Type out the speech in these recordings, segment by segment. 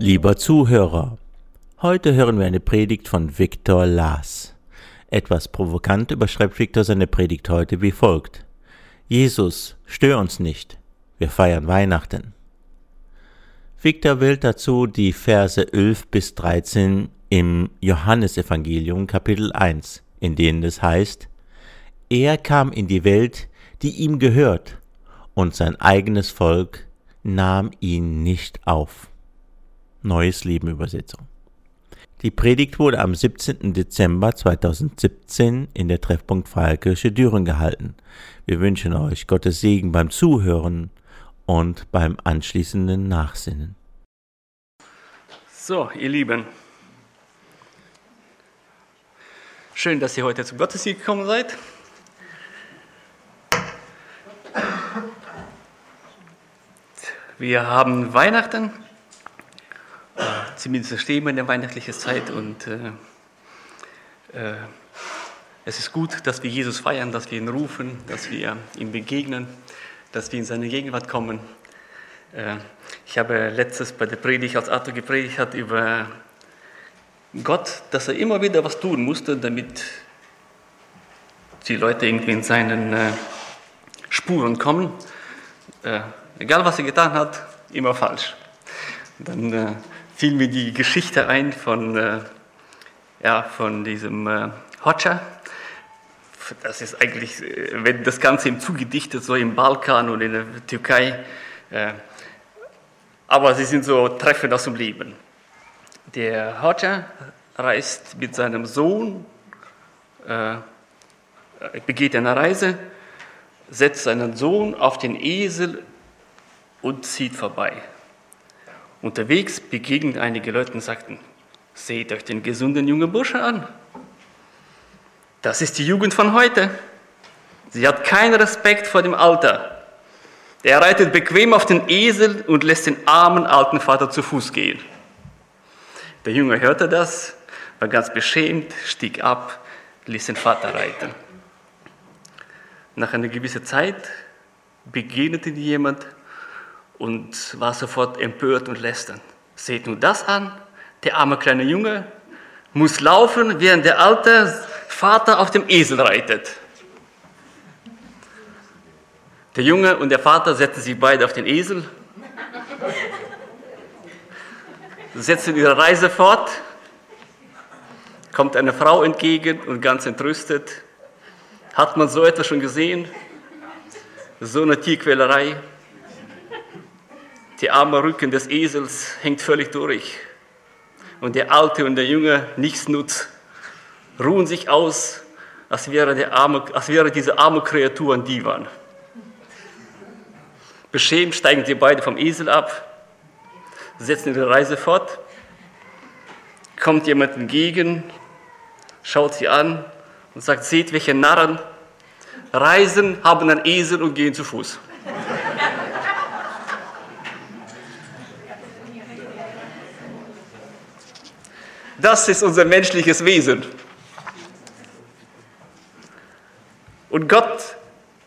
Lieber Zuhörer, heute hören wir eine Predigt von Viktor Lars. Etwas provokant überschreibt Viktor seine Predigt heute wie folgt. Jesus, stör uns nicht. Wir feiern Weihnachten. Viktor wählt dazu die Verse 11 bis 13 im Johannesevangelium Kapitel 1, in denen es heißt, Er kam in die Welt, die ihm gehört, und sein eigenes Volk nahm ihn nicht auf. Neues Leben Übersetzung. Die Predigt wurde am 17. Dezember 2017 in der Treffpunkt Freikirche Düren gehalten. Wir wünschen euch Gottes Segen beim Zuhören und beim anschließenden Nachsinnen. So, ihr Lieben, schön, dass ihr heute zum Gottesdienst gekommen seid. Wir haben Weihnachten zumindest stehen wir in der weihnachtlichen Zeit und äh, äh, es ist gut, dass wir Jesus feiern, dass wir ihn rufen, dass wir ihm begegnen, dass wir in seine Gegenwart kommen. Äh, ich habe letztes bei der Predigt, als Arthur gepredigt hat, über Gott, dass er immer wieder was tun musste, damit die Leute irgendwie in seinen äh, Spuren kommen. Äh, egal was er getan hat, immer falsch. Dann äh, fiel mir die Geschichte ein von, äh, ja, von diesem äh, Hoxha. Das ist eigentlich, äh, wenn das Ganze ihm zugedichtet, so im Balkan und in der Türkei. Äh, aber sie sind so treffend aus dem Leben. Der Hoxha reist mit seinem Sohn, äh, begeht eine Reise, setzt seinen Sohn auf den Esel und zieht vorbei. Unterwegs begegnen einige Leute und sagten, seht euch den gesunden jungen Burschen an. Das ist die Jugend von heute. Sie hat keinen Respekt vor dem Alter. Er reitet bequem auf den Esel und lässt den armen alten Vater zu Fuß gehen. Der Junge hörte das, war ganz beschämt, stieg ab, ließ den Vater reiten. Nach einer gewissen Zeit begegnete jemand und war sofort empört und lästern. Seht nur das an, der arme kleine Junge muss laufen, während der alte Vater auf dem Esel reitet. Der Junge und der Vater setzen sich beide auf den Esel, setzen ihre Reise fort, kommt eine Frau entgegen und ganz entrüstet. Hat man so etwas schon gesehen? So eine Tierquälerei? Der arme Rücken des Esels hängt völlig durch. Und der Alte und der Junge, nichts nutzt, ruhen sich aus, als wäre, der arme, als wäre diese arme Kreatur ein Divan. Beschämt steigen sie beide vom Esel ab, setzen ihre Reise fort. Kommt jemand entgegen, schaut sie an und sagt: Seht, welche Narren reisen, haben einen Esel und gehen zu Fuß. Das ist unser menschliches Wesen. Und Gott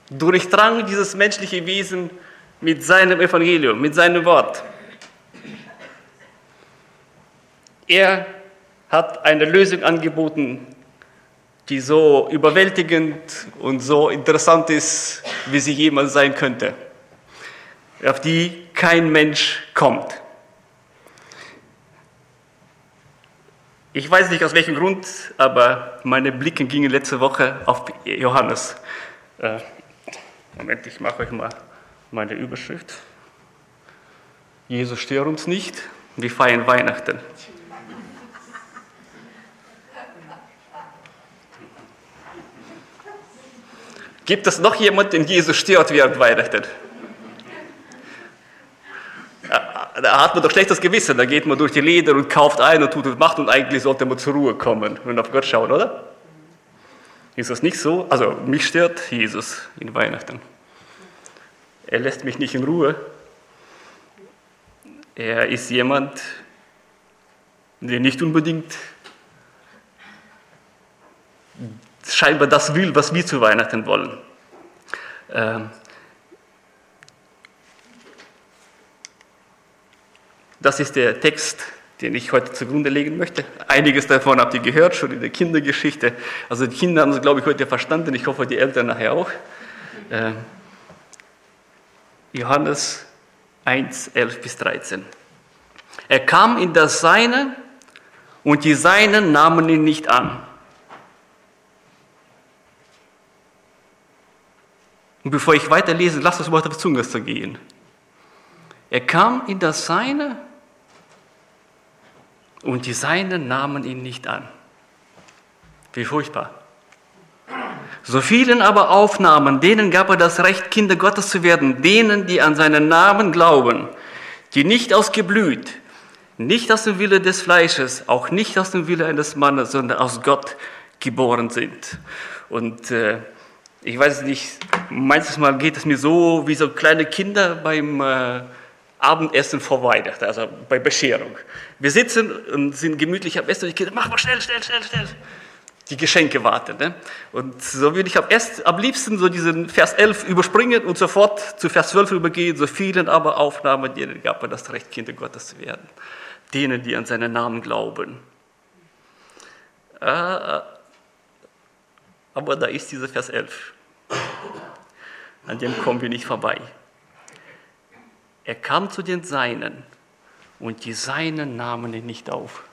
durchdrang dieses menschliche Wesen mit seinem Evangelium, mit seinem Wort. Er hat eine Lösung angeboten, die so überwältigend und so interessant ist, wie sie jemals sein könnte, auf die kein Mensch kommt. Ich weiß nicht aus welchem Grund, aber meine Blicke gingen letzte Woche auf Johannes. Äh, Moment, ich mache euch mal meine Überschrift. Jesus stört uns nicht, wir feiern Weihnachten. Gibt es noch jemanden, den Jesus stört während Weihnachten? Da hat man doch schlechtes Gewissen. Da geht man durch die Leder und kauft ein und tut und macht und eigentlich sollte man zur Ruhe kommen und auf Gott schauen, oder? Ist das nicht so? Also mich stört Jesus in Weihnachten. Er lässt mich nicht in Ruhe. Er ist jemand, der nicht unbedingt scheinbar das will, was wir zu Weihnachten wollen. Ähm, Das ist der Text, den ich heute zugrunde legen möchte. Einiges davon habt ihr gehört, schon in der Kindergeschichte. Also die Kinder haben es, glaube ich, heute verstanden. Ich hoffe, die Eltern nachher auch. Äh, Johannes 1, 11 bis 13. Er kam in das Seine und die Seinen nahmen ihn nicht an. Und bevor ich weiterlese, lasst uns Wort auf Zunge zu gehen. Er kam in das Seine und die Seinen nahmen ihn nicht an. Wie furchtbar. So vielen aber aufnahmen, denen gab er das Recht, Kinder Gottes zu werden, denen, die an seinen Namen glauben, die nicht aus Geblüt, nicht aus dem Wille des Fleisches, auch nicht aus dem Wille eines Mannes, sondern aus Gott geboren sind. Und äh, ich weiß nicht, manches Mal geht es mir so wie so kleine Kinder beim äh, Abendessen vor Weihnachten, also bei Bescherung. Wir sitzen und sind gemütlich am Essen und die Kinder, mach mal schnell, schnell, schnell, schnell die Geschenke warten. Ne? Und so würde ich am, am liebsten so diesen Vers 11 überspringen und sofort zu Vers 12 übergehen, so vielen aber Aufnahmen, denen gab er das Recht, Kinder Gottes zu werden. Denen, die an seinen Namen glauben. Äh, aber da ist dieser Vers 11. An dem kommen wir nicht vorbei. Er kam zu den Seinen und die Seinen nahmen ihn nicht auf.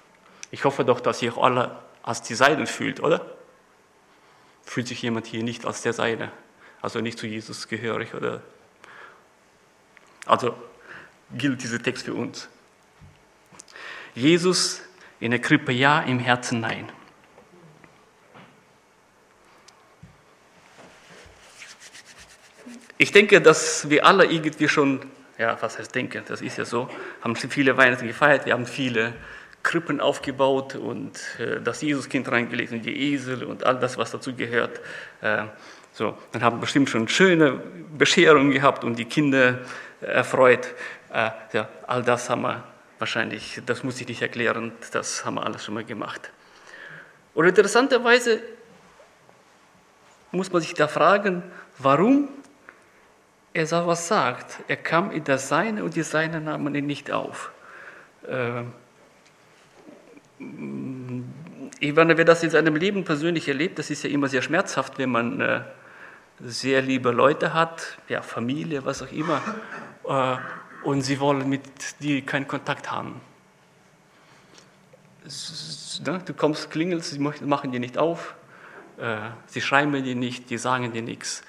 Ich hoffe doch, dass ihr alle als die Seinen fühlt, oder? Fühlt sich jemand hier nicht als der Seine, also nicht zu Jesus gehörig, oder? Also gilt dieser Text für uns. Jesus in der Krippe ja, im Herzen nein. Ich denke, dass wir alle irgendwie schon, ja, was heißt denke, das ist ja so, haben viele Weihnachten gefeiert, wir haben viele Krippen aufgebaut und äh, das Jesuskind reingelegt und die Esel und all das, was dazu gehört. Äh, so, dann haben bestimmt schon schöne Bescherungen gehabt und die Kinder äh, erfreut. Äh, ja, all das haben wir wahrscheinlich, das muss ich nicht erklären, das haben wir alles schon mal gemacht. Und interessanterweise muss man sich da fragen, warum er was sagt. Er kam in das Seine und die Seine nahmen ihn nicht auf. Äh, ich meine, wer das in seinem Leben persönlich erlebt, das ist ja immer sehr schmerzhaft, wenn man äh, sehr liebe Leute hat, ja, Familie, was auch immer, äh, und sie wollen mit dir keinen Kontakt haben. Ne, du kommst, klingelst, sie machen dir nicht auf, äh, sie schreiben dir nicht, die sagen dir nichts.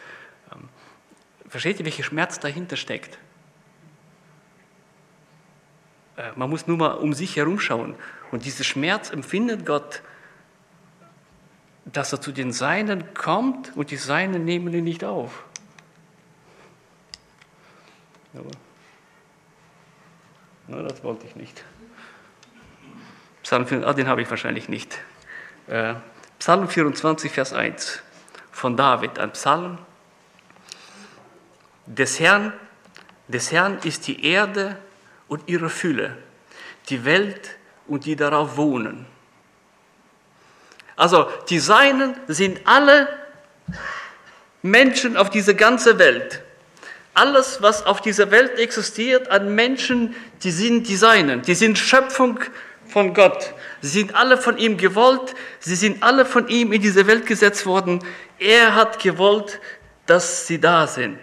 Versteht ihr, welcher Schmerz dahinter steckt? Äh, man muss nur mal um sich herumschauen. Und diesen Schmerz empfindet Gott, dass er zu den Seinen kommt und die Seinen nehmen ihn nicht auf. Aber, na, das wollte ich nicht. Psalm 4, ah, den habe ich wahrscheinlich nicht. Äh, Psalm 24, Vers 1 von David, ein Psalm. Des Herrn, des Herrn ist die Erde und ihre Fülle, die Welt und die darauf wohnen. Also die Seinen sind alle Menschen auf dieser ganzen Welt. Alles, was auf dieser Welt existiert an Menschen, die sind die Seinen, die sind Schöpfung von Gott. Sie sind alle von ihm gewollt, sie sind alle von ihm in diese Welt gesetzt worden. Er hat gewollt, dass sie da sind.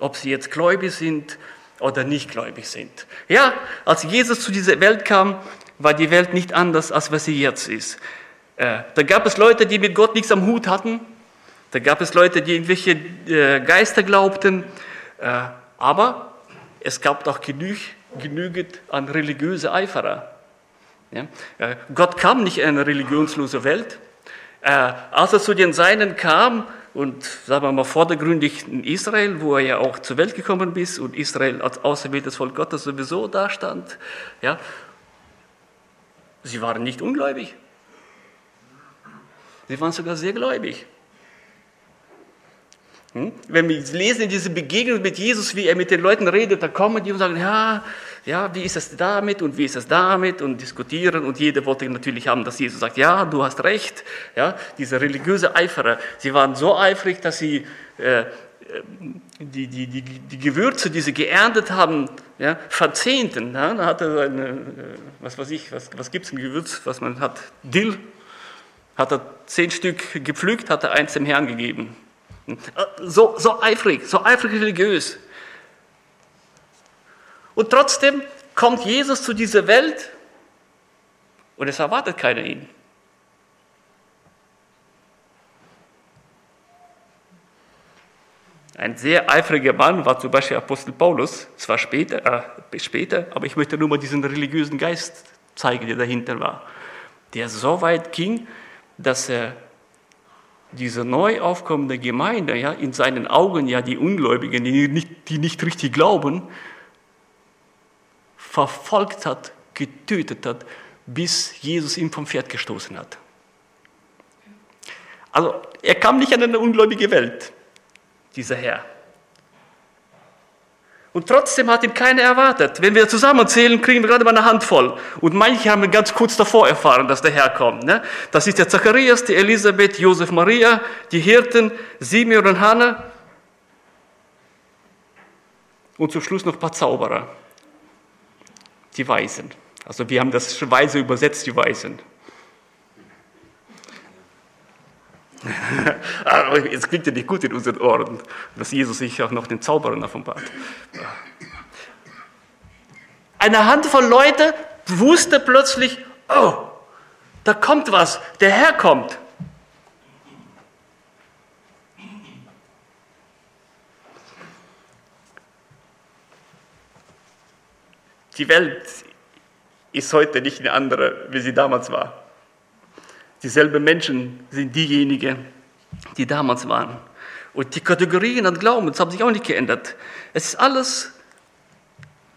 Ob sie jetzt gläubig sind oder nicht gläubig sind. Ja, als Jesus zu dieser Welt kam, war die Welt nicht anders, als was sie jetzt ist. Äh, da gab es Leute, die mit Gott nichts am Hut hatten. Da gab es Leute, die irgendwelche äh, Geister glaubten. Äh, aber es gab auch genüg, genügend an religiöse Eiferer. Gott kam nicht in eine religionslose Welt. Als er zu den Seinen kam, und sagen wir mal vordergründig in Israel, wo er ja auch zur Welt gekommen ist und Israel als auserwähltes Volk Gottes sowieso dastand, ja, Sie waren nicht ungläubig. Sie waren sogar sehr gläubig. Hm? Wenn wir lesen diese Begegnung mit Jesus, wie er mit den Leuten redet, da kommen die und sagen, ja, ja, wie ist es damit und wie ist es damit und diskutieren und jeder wollte natürlich haben, dass Jesus sagt, ja, du hast recht. Ja, diese religiöse Eiferer, sie waren so eifrig, dass sie äh, die, die, die, die Gewürze, die sie geerntet haben, ja, verzehnten. Ja, da hat er eine, äh, was weiß ich, was, was gibt es ein Gewürz, was man hat? Dill, hat er zehn Stück gepflückt, hat er eins dem Herrn gegeben. So, so eifrig, so eifrig religiös. Und trotzdem kommt Jesus zu dieser Welt und es erwartet keiner ihn. Ein sehr eifriger Mann war zum Beispiel Apostel Paulus, zwar später, äh, später, aber ich möchte nur mal diesen religiösen Geist zeigen, der dahinter war, der so weit ging, dass er diese neu aufkommende Gemeinde, ja, in seinen Augen ja die Ungläubigen, die nicht, die nicht richtig glauben, verfolgt hat, getötet hat, bis Jesus ihn vom Pferd gestoßen hat. Also er kam nicht an eine ungläubige Welt dieser Herr. Und trotzdem hat ihn keiner erwartet. Wenn wir zusammenzählen, kriegen wir gerade mal eine Handvoll. Und manche haben ganz kurz davor erfahren, dass der Herr kommt. Ne? Das ist der Zacharias, die Elisabeth, Josef Maria, die Hirten, Simeon und Hannah. Und zum Schluss noch ein paar Zauberer. Die Weisen. Also wir haben das Weise übersetzt, die Weisen. Aber es klingt ja nicht gut in unseren Ohren, dass Jesus sich auch noch den Zauberern offenbart. Eine Handvoll Leute wusste plötzlich, oh, da kommt was, der Herr kommt. Die Welt ist heute nicht eine andere, wie sie damals war. Dieselben Menschen sind diejenigen, die damals waren. Und die Kategorien an Glaubens haben sich auch nicht geändert. Es ist alles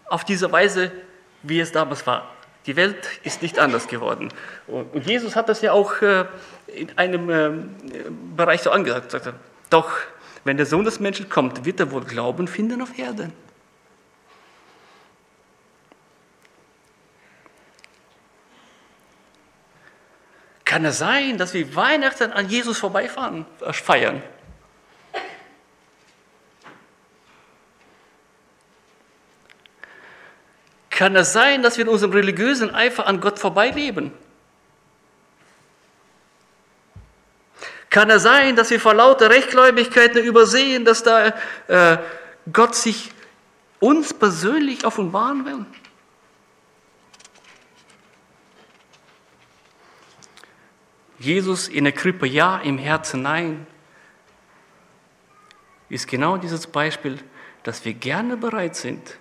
auf diese Weise, wie es damals war. Die Welt ist nicht anders geworden. Und Jesus hat das ja auch äh, in einem äh, Bereich so angesagt. Doch, wenn der Sohn des Menschen kommt, wird er wohl Glauben finden auf Erden. Kann es sein, dass wir Weihnachten an Jesus vorbeifahren, äh, feiern? Kann es sein, dass wir in unserem religiösen Eifer an Gott vorbeileben? Kann es sein, dass wir vor lauter Rechtgläubigkeit übersehen, dass da äh, Gott sich uns persönlich offenbaren will? Jesus in der Krippe ja, im Herzen nein, ist genau dieses Beispiel, dass wir gerne bereit sind,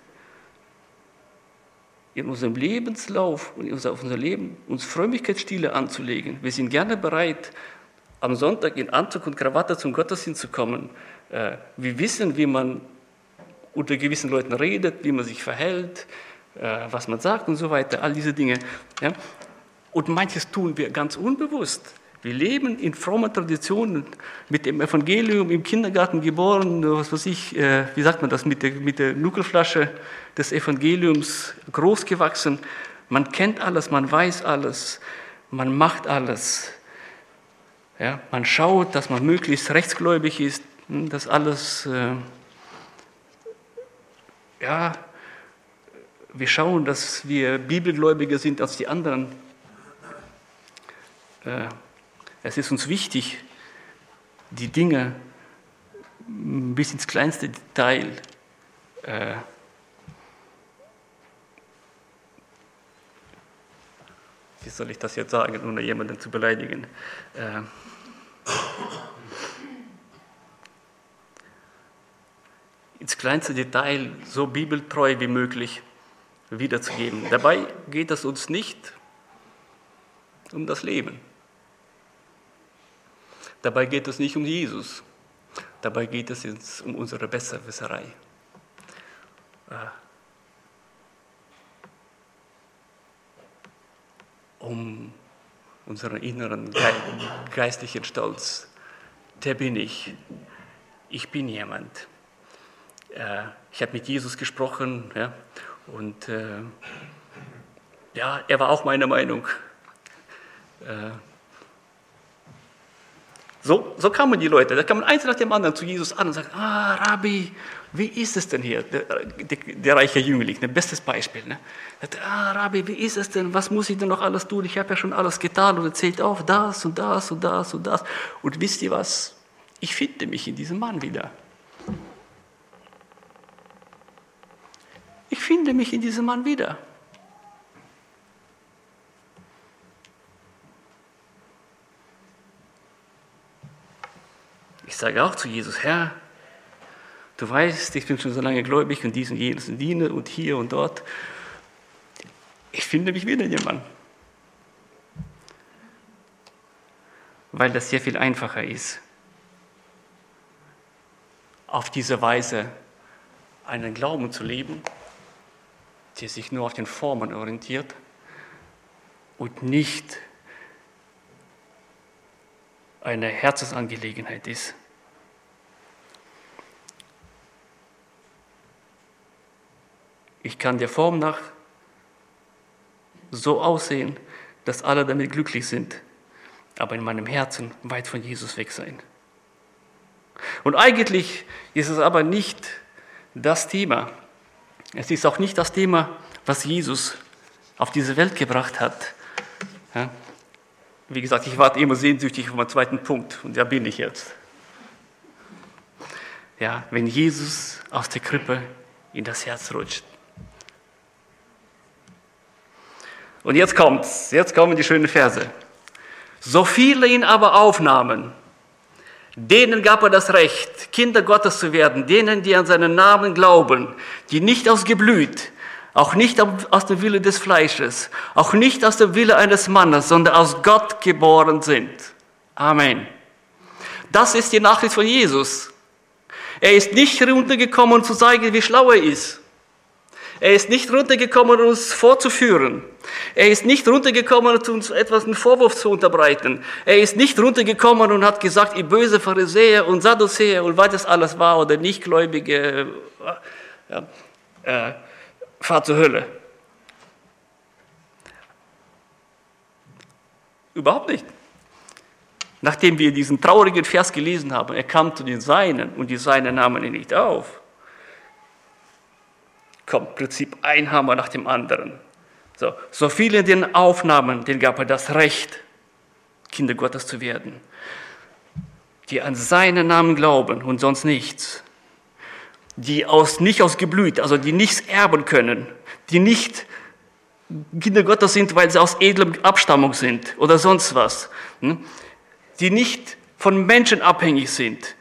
in unserem Lebenslauf und in unserem Leben uns Frömmigkeitsstile anzulegen. Wir sind gerne bereit, am Sonntag in Anzug und Krawatte zum Gottesdienst zu kommen. Äh, wir wissen, wie man unter gewissen Leuten redet, wie man sich verhält, äh, was man sagt und so weiter, all diese Dinge. Und manches tun wir ganz unbewusst. Wir leben in frommer Tradition, mit dem Evangelium im Kindergarten geboren, was weiß ich, äh, wie sagt man das, mit der, mit der Nuckelflasche des Evangeliums großgewachsen. Man kennt alles, man weiß alles, man macht alles. Ja, man schaut, dass man möglichst rechtsgläubig ist, hm, dass alles, äh, ja, wir schauen, dass wir bibelgläubiger sind als die anderen. Äh, es ist uns wichtig, die Dinge bis ins kleinste Detail äh, wie soll ich das jetzt sagen, ohne jemanden zu beleidigen? Äh, ins kleinste Detail so bibeltreu wie möglich wiederzugeben. Dabei geht es uns nicht um das Leben. Dabei geht es nicht um Jesus. Dabei geht es jetzt um unsere Besserwisserei. Äh, um unseren inneren geistlichen Stolz. Der bin ich. Ich bin jemand. Äh, ich habe mit Jesus gesprochen ja, und äh, ja, er war auch meiner Meinung. So, so kamen die Leute. Da kamen eins nach dem anderen zu Jesus an und sagten, ah, Rabbi, wie ist es denn hier? Der, der, der reiche Jüngling, ein bestes Beispiel. Ne? Sagte, ah, Rabbi, wie ist es denn? Was muss ich denn noch alles tun? Ich habe ja schon alles getan und erzählt auf das und das und das und das. Und wisst ihr was? Ich finde mich in diesem Mann wieder. Ich finde mich in diesem Mann wieder. Ich sage auch zu Jesus, Herr, du weißt, ich bin schon so lange gläubig und dies und jenes und diene und hier und dort. Ich finde mich wieder Mann. Weil das sehr viel einfacher ist, auf diese Weise einen Glauben zu leben, der sich nur auf den Formen orientiert und nicht eine Herzensangelegenheit ist. Ich kann der Form nach so aussehen, dass alle damit glücklich sind, aber in meinem Herzen weit von Jesus weg sein. Und eigentlich ist es aber nicht das Thema. Es ist auch nicht das Thema, was Jesus auf diese Welt gebracht hat. Ja? Wie gesagt, ich warte immer sehnsüchtig auf meinen zweiten Punkt und da bin ich jetzt. Ja, wenn Jesus aus der Krippe in das Herz rutscht. Und jetzt kommt's, jetzt kommen die schönen Verse. So viele ihn aber aufnahmen, denen gab er das Recht, Kinder Gottes zu werden, denen, die an seinen Namen glauben, die nicht aus Geblüt, auch nicht aus dem Wille des Fleisches, auch nicht aus dem Wille eines Mannes, sondern aus Gott geboren sind. Amen. Das ist die Nachricht von Jesus. Er ist nicht runtergekommen, um zu zeigen, wie schlau er ist. Er ist nicht runtergekommen, um uns vorzuführen. Er ist nicht runtergekommen, um uns etwas einen Vorwurf zu unterbreiten. Er ist nicht runtergekommen und hat gesagt, ihr böse Pharisäer und Sadduzäer und was das alles war oder Nichtgläubige, ja, äh, fahrt zur Hölle. Überhaupt nicht. Nachdem wir diesen traurigen Vers gelesen haben, er kam zu den Seinen und die Seinen nahmen ihn nicht auf kommt im Prinzip ein Hammer nach dem anderen. So, so viele den Aufnahmen, denen gab er das Recht, Kinder Gottes zu werden, die an seinen Namen glauben und sonst nichts, die aus, nicht aus Geblüt, also die nichts erben können, die nicht Kinder Gottes sind, weil sie aus edlem Abstammung sind oder sonst was, hm? die nicht von Menschen abhängig sind,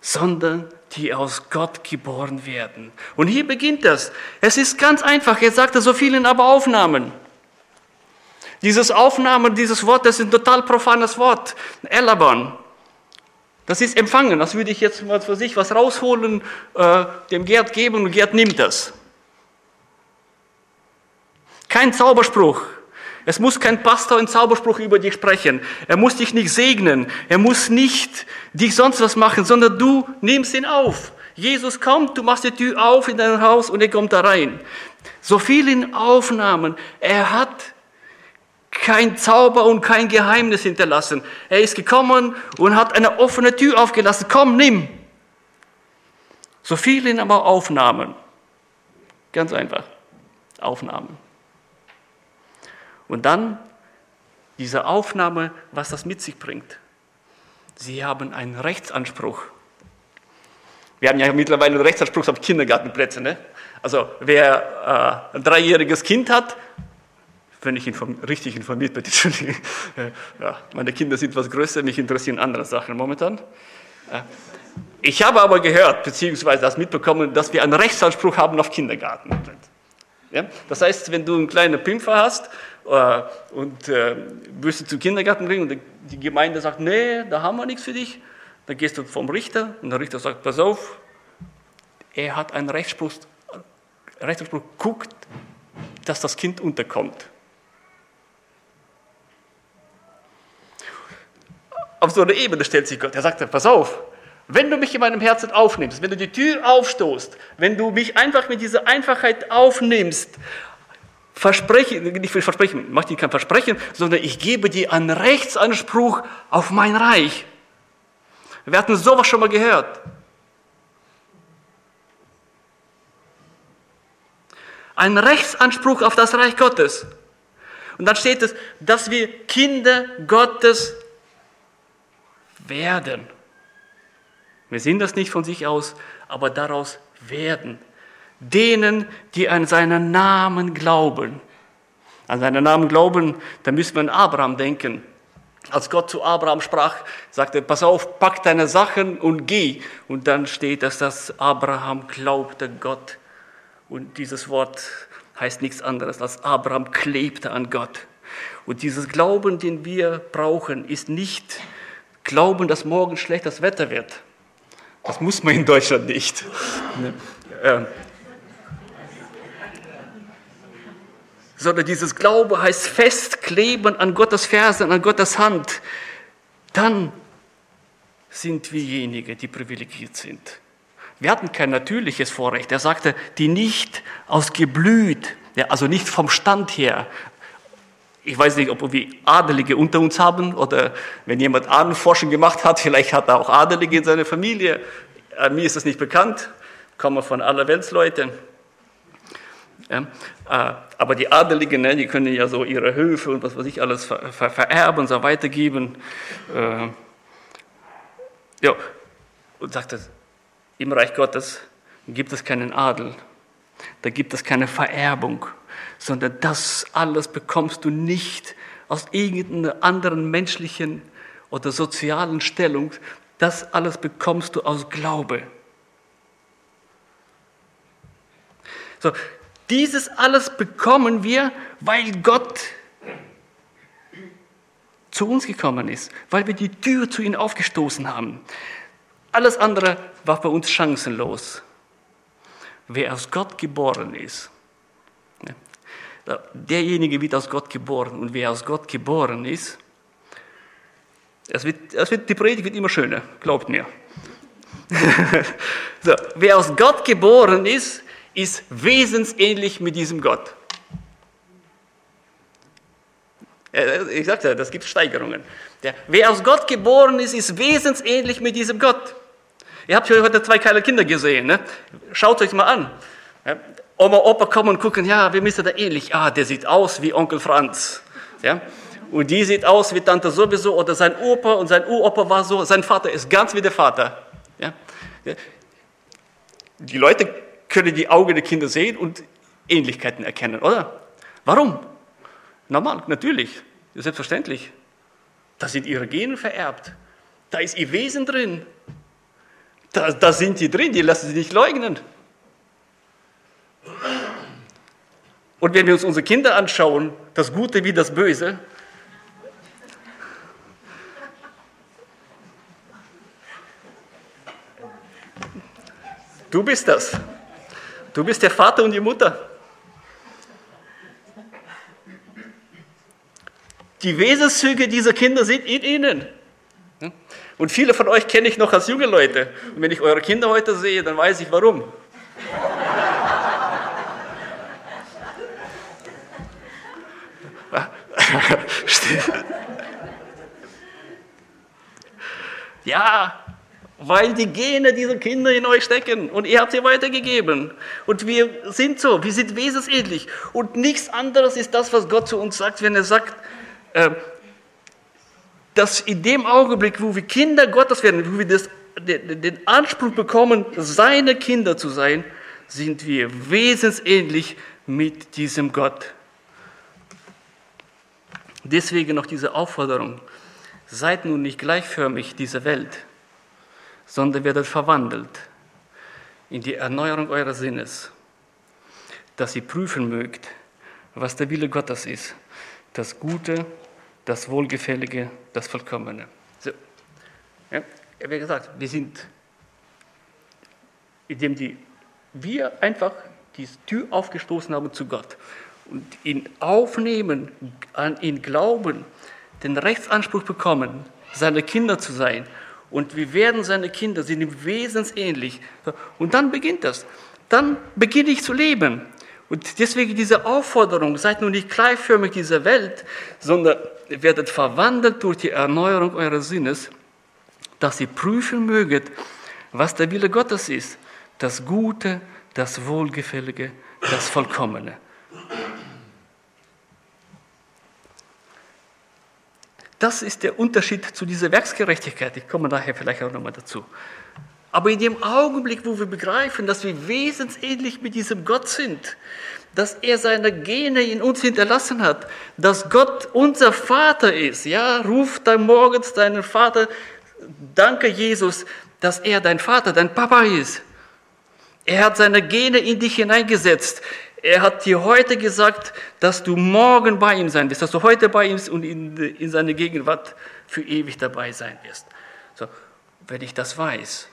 sondern die aus Gott geboren werden. Und hier beginnt das. Es ist ganz einfach. Er sagte so vielen aber Aufnahmen. Dieses Aufnahmen, dieses Wort, das ist ein total profanes Wort. Elabon. Das ist empfangen. Das würde ich jetzt mal für sich was rausholen, äh, dem Gerd geben und Gerd nimmt das. Kein Zauberspruch. Es muss kein Pastor einen Zauberspruch über dich sprechen. Er muss dich nicht segnen. Er muss nicht dich sonst was machen, sondern du nimmst ihn auf. Jesus kommt, du machst die Tür auf in dein Haus und er kommt da rein. So viel in Aufnahmen. Er hat kein Zauber und kein Geheimnis hinterlassen. Er ist gekommen und hat eine offene Tür aufgelassen. Komm, nimm. So viel in aber Aufnahmen. Ganz einfach. Aufnahmen. Und dann diese Aufnahme, was das mit sich bringt. Sie haben einen Rechtsanspruch. Wir haben ja mittlerweile einen Rechtsanspruch auf Kindergartenplätze. Ne? Also wer äh, ein dreijähriges Kind hat, wenn ich inform richtig informiert bin, ja, meine Kinder sind etwas größer, mich interessieren andere Sachen momentan. Ich habe aber gehört, beziehungsweise das mitbekommen, dass wir einen Rechtsanspruch haben auf Kindergarten. Ja? Das heißt, wenn du einen kleinen Pimpfer hast und äh, wirst du zum Kindergarten bringen? Und die Gemeinde sagt, nee, da haben wir nichts für dich, dann gehst du vom Richter und der Richter sagt, pass auf, er hat einen Rechtsspruch, Rechtsspruch guckt, dass das Kind unterkommt. Auf so einer Ebene stellt sich Gott, er sagt, pass auf, wenn du mich in meinem Herzen aufnimmst, wenn du die Tür aufstoßt, wenn du mich einfach mit dieser Einfachheit aufnimmst, verspreche, nicht versprechen, mach dir kein Versprechen, sondern ich gebe dir einen Rechtsanspruch auf mein Reich. Wir hatten sowas schon mal gehört. Ein Rechtsanspruch auf das Reich Gottes. Und dann steht es, dass wir Kinder Gottes werden. Wir sind das nicht von sich aus, aber daraus werden. Denen, die an seinen Namen glauben. An seinen Namen glauben, da müssen wir an Abraham denken. Als Gott zu Abraham sprach, sagte, pass auf, pack deine Sachen und geh. Und dann steht es, dass Abraham glaubte Gott. Und dieses Wort heißt nichts anderes als Abraham klebte an Gott. Und dieses Glauben, den wir brauchen, ist nicht Glauben, dass morgen schlechtes Wetter wird. Das muss man in Deutschland nicht. Ne? Ähm. Sondern dieses Glaube heißt festkleben an Gottes Fersen, an Gottes Hand. Dann sind wir diejenigen, die privilegiert sind. Wir hatten kein natürliches Vorrecht. Er sagte, die nicht aus Geblüt, ja, also nicht vom Stand her. Ich weiß nicht, ob wir Adelige unter uns haben oder wenn jemand Ahnenforschung gemacht hat, vielleicht hat er auch Adelige in seiner Familie. Äh, mir ist das nicht bekannt, kommen von aller Weltsleute. Äh, aber die Adeligen, ne, die können ja so ihre Höfe und was weiß ich alles ver, ver, vererben und so weitergeben. Äh, ja, und sagte, im Reich Gottes gibt es keinen Adel, da gibt es keine Vererbung, sondern das alles bekommst du nicht aus irgendeiner anderen menschlichen oder sozialen Stellung, das alles bekommst du aus Glaube. So, dieses alles bekommen wir, weil Gott zu uns gekommen ist, weil wir die Tür zu ihm aufgestoßen haben. Alles andere war bei uns chancenlos. Wer aus Gott geboren ist, derjenige wird aus Gott geboren. Und wer aus Gott geboren ist, es wird, es wird, die Predigt wird immer schöner, glaubt mir. so, wer aus Gott geboren ist, ist wesensähnlich mit diesem Gott. Ich sagte, das gibt Steigerungen. Der, wer aus Gott geboren ist, ist wesensähnlich mit diesem Gott. Ihr habt heute zwei kleine Kinder gesehen. Ne? Schaut euch mal an. Oma, Opa kommen und gucken, ja, wir müssen da ähnlich. Ah, der sieht aus wie Onkel Franz. Ja? Und die sieht aus wie Tante sowieso oder sein Opa und sein Uropa war so. Sein Vater ist ganz wie der Vater. Ja? Die Leute können die Augen der Kinder sehen und Ähnlichkeiten erkennen, oder? Warum? Normal, natürlich, selbstverständlich. Da sind ihre Gene vererbt. Da ist ihr Wesen drin. Da, da sind die drin, die lassen sich nicht leugnen. Und wenn wir uns unsere Kinder anschauen, das Gute wie das Böse, du bist das. Du bist der Vater und die Mutter. Die Wesenszüge dieser Kinder sind in ihnen. Und viele von euch kenne ich noch als junge Leute. Und wenn ich eure Kinder heute sehe, dann weiß ich warum. ja, weil die Gene dieser Kinder in euch stecken und ihr habt sie weitergegeben. Und wir sind so, wir sind wesensähnlich. Und nichts anderes ist das, was Gott zu uns sagt, wenn er sagt, äh, dass in dem Augenblick, wo wir Kinder Gottes werden, wo wir das, den Anspruch bekommen, seine Kinder zu sein, sind wir wesensähnlich mit diesem Gott. Deswegen noch diese Aufforderung, seid nun nicht gleichförmig dieser Welt, sondern werdet verwandelt in die Erneuerung eures Sinnes, dass ihr prüfen mögt, was der Wille Gottes ist, das Gute, das Wohlgefällige, das Vollkommene. So. Ja, wie gesagt, wir sind, indem die, wir einfach die Tür aufgestoßen haben zu Gott und ihn aufnehmen, an ihn glauben, den Rechtsanspruch bekommen, seine Kinder zu sein. Und wir werden seine Kinder, sind ihm wesensähnlich. Und dann beginnt das. Dann beginne ich zu leben. Und deswegen diese Aufforderung, seid nun nicht gleichförmig dieser Welt, sondern werdet verwandelt durch die Erneuerung eures Sinnes, dass ihr prüfen möget, was der Wille Gottes ist, das Gute, das Wohlgefällige, das Vollkommene. Das ist der Unterschied zu dieser Werksgerechtigkeit. Ich komme nachher vielleicht auch nochmal dazu. Aber in dem Augenblick, wo wir begreifen, dass wir wesensähnlich mit diesem Gott sind, dass er seine Gene in uns hinterlassen hat, dass Gott unser Vater ist, ja, ruf dann morgens deinen Vater, danke Jesus, dass er dein Vater, dein Papa ist. Er hat seine Gene in dich hineingesetzt. Er hat dir heute gesagt, dass du morgen bei ihm sein wirst, dass du heute bei ihm und in, in seiner Gegenwart für ewig dabei sein wirst. So, wenn ich das weiß,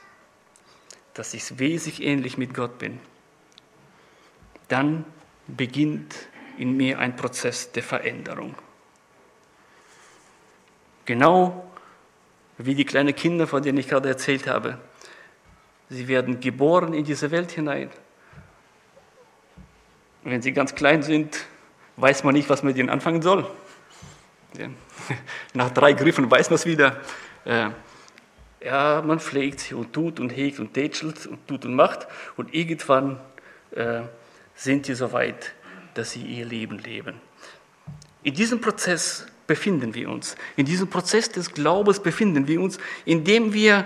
dass ich wesentlich ähnlich mit Gott bin, dann beginnt in mir ein Prozess der Veränderung. Genau wie die kleinen Kinder, von denen ich gerade erzählt habe. Sie werden geboren in diese Welt hinein. Wenn sie ganz klein sind, weiß man nicht, was man mit ihnen anfangen soll. Nach drei Griffen weiß man es wieder. Äh, ja, man pflegt sie und tut und hegt und tätschelt und tut und macht. Und irgendwann äh, sind sie so weit, dass sie ihr Leben leben. In diesem Prozess befinden wir uns. In diesem Prozess des Glaubens befinden wir uns, indem wir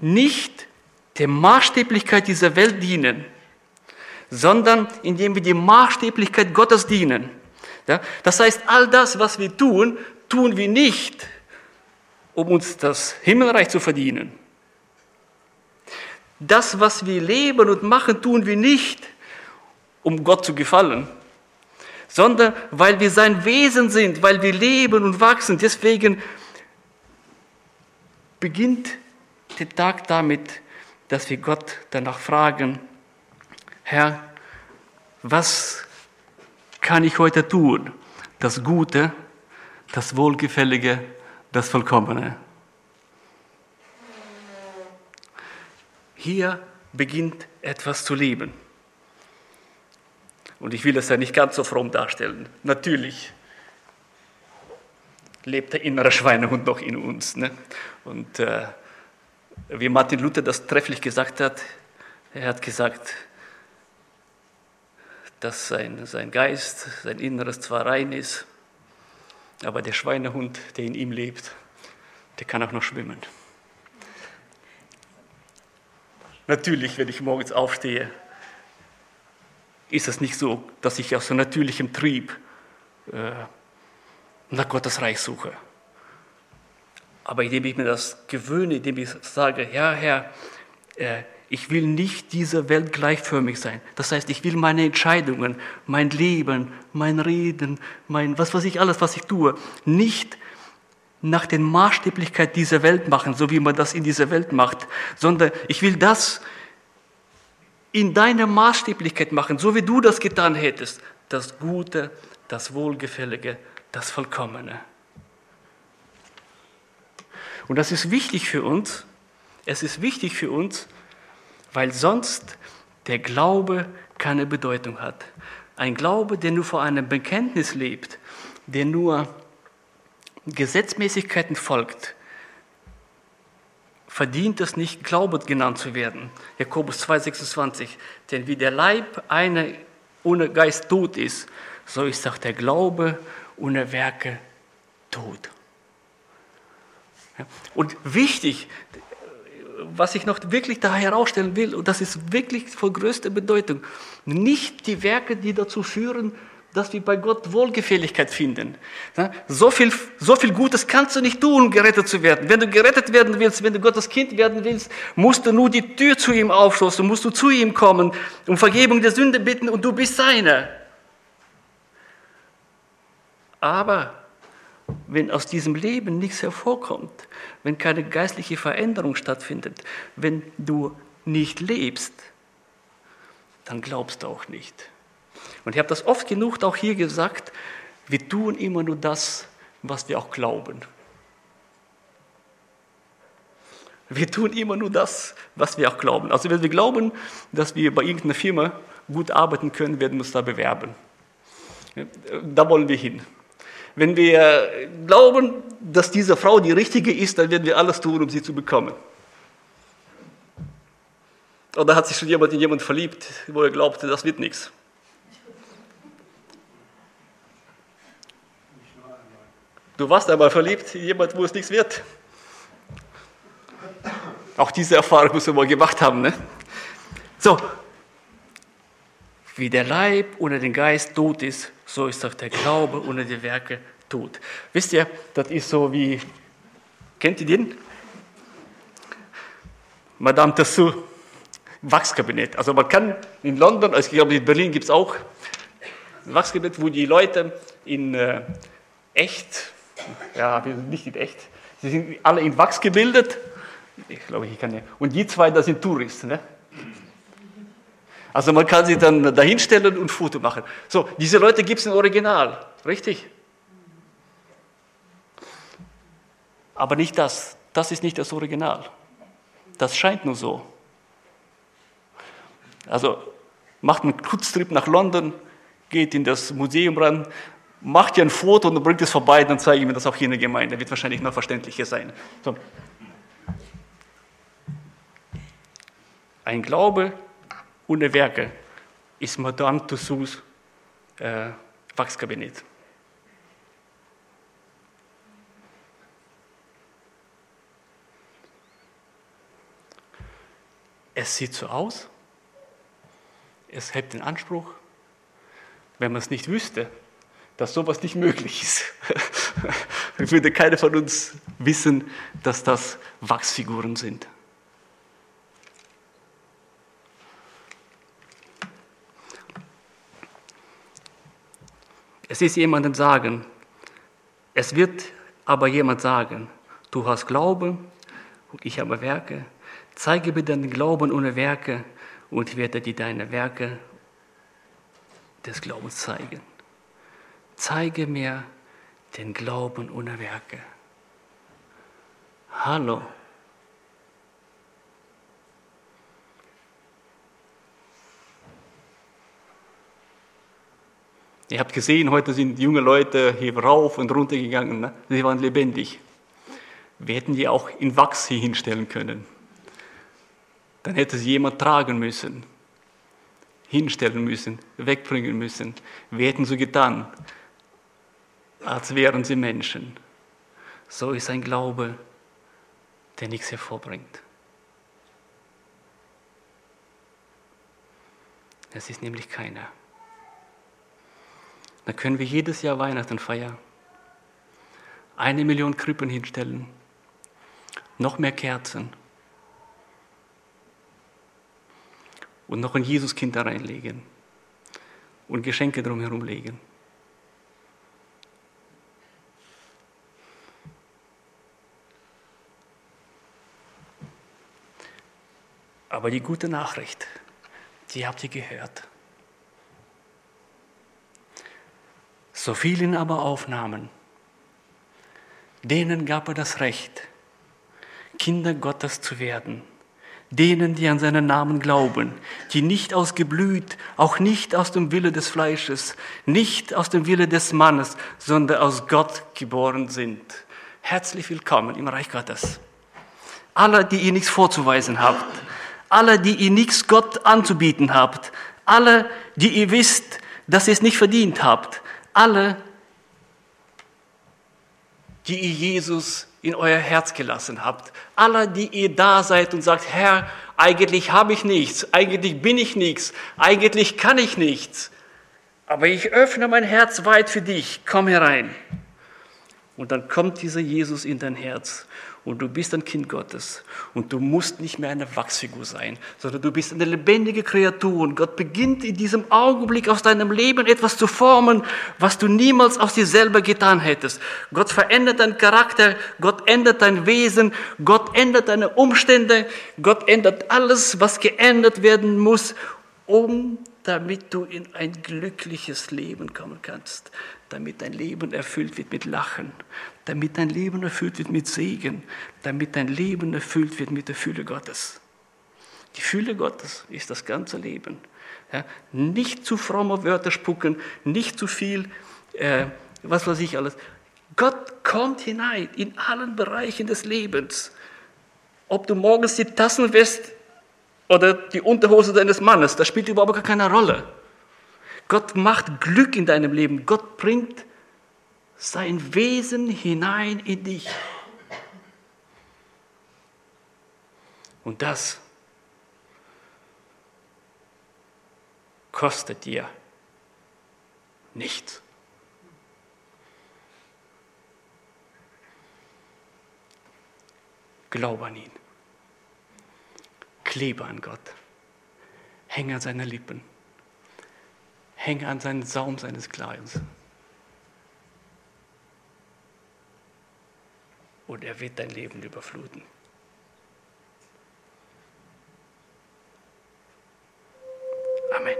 nicht der Maßstäblichkeit dieser Welt dienen, sondern indem wir die Maßstäblichkeit Gottes dienen. Ja, das heißt, all das, was wir tun, tun wir nicht, um uns das Himmelreich zu verdienen. Das, was wir leben und machen, tun wir nicht, um Gott zu gefallen, sondern weil wir sein Wesen sind, weil wir leben und wachsen. Deswegen beginnt der Tag damit, dass wir Gott danach fragen, Herr, was kann ich heute tun? Das Gute, das Wohlgefällige, das Vollkommene. Hier beginnt etwas zu leben. Und ich will es ja nicht ganz so fromm darstellen. Natürlich lebt der innere Schweinehund noch in uns. Ne? Und äh, wie Martin Luther das trefflich gesagt hat, er hat gesagt, dass sein, sein Geist, sein Inneres zwar rein ist, aber der Schweinehund, der in ihm lebt, der kann auch noch schwimmen. Natürlich, wenn ich morgens aufstehe, ist es nicht so, dass ich aus so natürlichem Trieb äh, nach Gottes Reich suche. Aber indem ich mir das gewöhne, indem ich sage, ja Herr, äh, ich will nicht dieser Welt gleichförmig sein. Das heißt, ich will meine Entscheidungen, mein Leben, mein Reden, mein was weiß ich alles, was ich tue, nicht nach den Maßstäblichkeit dieser Welt machen, so wie man das in dieser Welt macht, sondern ich will das in deiner Maßstäblichkeit machen, so wie du das getan hättest. Das Gute, das Wohlgefällige, das Vollkommene. Und das ist wichtig für uns. Es ist wichtig für uns, weil sonst der Glaube keine Bedeutung hat. Ein Glaube, der nur vor einem Bekenntnis lebt, der nur Gesetzmäßigkeiten folgt, verdient es nicht, Glaube genannt zu werden. Jakobus 2,26. Denn wie der Leib einer ohne Geist tot ist, so ist auch der Glaube ohne Werke tot. Und wichtig, was ich noch wirklich da herausstellen will, und das ist wirklich von größter Bedeutung, nicht die Werke, die dazu führen, dass wir bei Gott Wohlgefälligkeit finden. So viel, so viel Gutes kannst du nicht tun, um gerettet zu werden. Wenn du gerettet werden willst, wenn du Gottes Kind werden willst, musst du nur die Tür zu ihm aufschlossen, musst du zu ihm kommen, um Vergebung der Sünde bitten und du bist seiner. Aber wenn aus diesem Leben nichts hervorkommt, wenn keine geistliche Veränderung stattfindet, wenn du nicht lebst, dann glaubst du auch nicht. Und ich habe das oft genug auch hier gesagt, wir tun immer nur das, was wir auch glauben. Wir tun immer nur das, was wir auch glauben. Also wenn wir glauben, dass wir bei irgendeiner Firma gut arbeiten können, werden wir uns da bewerben. Da wollen wir hin. Wenn wir glauben, dass diese Frau die richtige ist, dann werden wir alles tun, um sie zu bekommen. Oder hat sich schon jemand in jemanden verliebt, wo er glaubte, das wird nichts? Du warst einmal verliebt in jemanden, wo es nichts wird. Auch diese Erfahrung muss man mal gemacht haben. Ne? So, wie der Leib ohne den Geist tot ist, so ist auch der Glaube ohne die Werke tot. Wisst ihr, das ist so wie, kennt ihr den? Madame Tassou, Wachskabinett. Also man kann in London, also ich glaube in Berlin gibt es auch ein Wachskabinett, wo die Leute in äh, echt, ja, nicht in echt, sie sind alle in Wachs gebildet. Ich glaube, ich kann ja. Und die zwei, das sind Touristen. Ne? Also man kann sich dann dahinstellen und Foto machen. So, diese Leute gibt es im Original, richtig? Aber nicht das. Das ist nicht das Original. Das scheint nur so. Also macht einen Kurztrip nach London, geht in das Museum ran, macht ihr ein Foto und bringt es vorbei, dann zeige ich mir das auch hier in der Gemeinde. Wird wahrscheinlich noch verständlicher sein. So. Ein Glaube ohne Werke ist Madame Tussauds äh, Wachskabinett. Es sieht so aus, es hält den Anspruch, wenn man es nicht wüsste, dass sowas nicht möglich ist, würde keiner von uns wissen, dass das Wachsfiguren sind. Es ist jemandem sagen, es wird aber jemand sagen, du hast Glauben und ich habe Werke. Zeige mir deinen Glauben ohne Werke und ich werde dir deine Werke des Glaubens zeigen. Zeige mir den Glauben ohne Werke. Hallo. Ihr habt gesehen, heute sind junge Leute hier rauf und runter gegangen. Ne? Sie waren lebendig. Wir hätten die auch in Wachs hier hinstellen können. Dann hätte sie jemand tragen müssen, hinstellen müssen, wegbringen müssen. Wir hätten so getan, als wären sie Menschen. So ist ein Glaube, der nichts hervorbringt. Es ist nämlich keiner. Da können wir jedes Jahr Weihnachten feiern. Eine Million Krippen hinstellen, noch mehr Kerzen und noch ein Jesuskind da reinlegen und Geschenke drumherum legen. Aber die gute Nachricht, die habt ihr gehört. So vielen aber aufnahmen, denen gab er das Recht, Kinder Gottes zu werden, denen, die an seinen Namen glauben, die nicht aus Geblüt, auch nicht aus dem Wille des Fleisches, nicht aus dem Wille des Mannes, sondern aus Gott geboren sind. Herzlich willkommen im Reich Gottes. Alle, die ihr nichts vorzuweisen habt, alle, die ihr nichts Gott anzubieten habt, alle, die ihr wisst, dass ihr es nicht verdient habt, alle, die ihr Jesus in euer Herz gelassen habt, alle, die ihr da seid und sagt, Herr, eigentlich habe ich nichts, eigentlich bin ich nichts, eigentlich kann ich nichts, aber ich öffne mein Herz weit für dich, komm herein. Und dann kommt dieser Jesus in dein Herz und du bist ein Kind Gottes. Und du musst nicht mehr eine Wachsfigur sein, sondern du bist eine lebendige Kreatur. Und Gott beginnt in diesem Augenblick aus deinem Leben etwas zu formen, was du niemals aus dir selber getan hättest. Gott verändert deinen Charakter, Gott ändert dein Wesen, Gott ändert deine Umstände, Gott ändert alles, was geändert werden muss, um damit du in ein glückliches Leben kommen kannst, damit dein Leben erfüllt wird mit Lachen, damit dein Leben erfüllt wird mit Segen, damit dein Leben erfüllt wird mit der Fülle Gottes. Die Fülle Gottes ist das ganze Leben. Ja, nicht zu fromme Wörter spucken, nicht zu viel, äh, was weiß ich alles, Gott kommt hinein in allen Bereichen des Lebens. Ob du morgens die Tassen wässt oder die Unterhose deines Mannes, das spielt überhaupt gar keine Rolle. Gott macht Glück in deinem Leben. Gott bringt sein Wesen hinein in dich. Und das kostet dir nichts. Glaube an ihn. Klebe an Gott. Hänge an seine Lippen. Hänge an seinen Saum seines Kleides. Und er wird dein Leben überfluten. Amen.